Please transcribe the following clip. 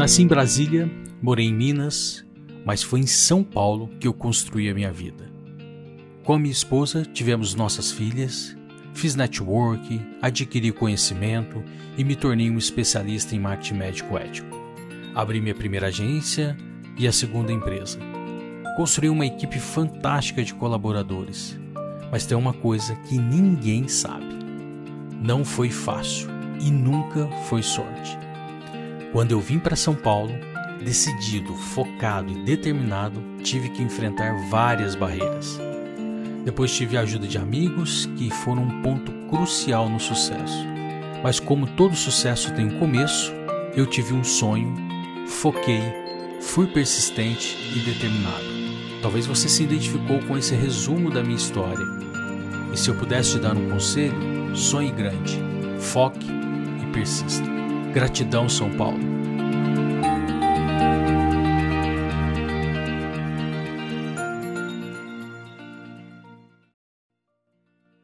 Nasci em Brasília, morei em Minas, mas foi em São Paulo que eu construí a minha vida. Com a minha esposa, tivemos nossas filhas, fiz network, adquiri conhecimento e me tornei um especialista em marketing médico ético. Abri minha primeira agência e a segunda empresa. Construí uma equipe fantástica de colaboradores. Mas tem uma coisa que ninguém sabe: não foi fácil e nunca foi sorte. Quando eu vim para São Paulo, decidido, focado e determinado, tive que enfrentar várias barreiras. Depois tive a ajuda de amigos que foram um ponto crucial no sucesso. Mas como todo sucesso tem um começo, eu tive um sonho, foquei, fui persistente e determinado. Talvez você se identificou com esse resumo da minha história. E se eu pudesse te dar um conselho, sonhe grande, foque persista. Gratidão, São Paulo.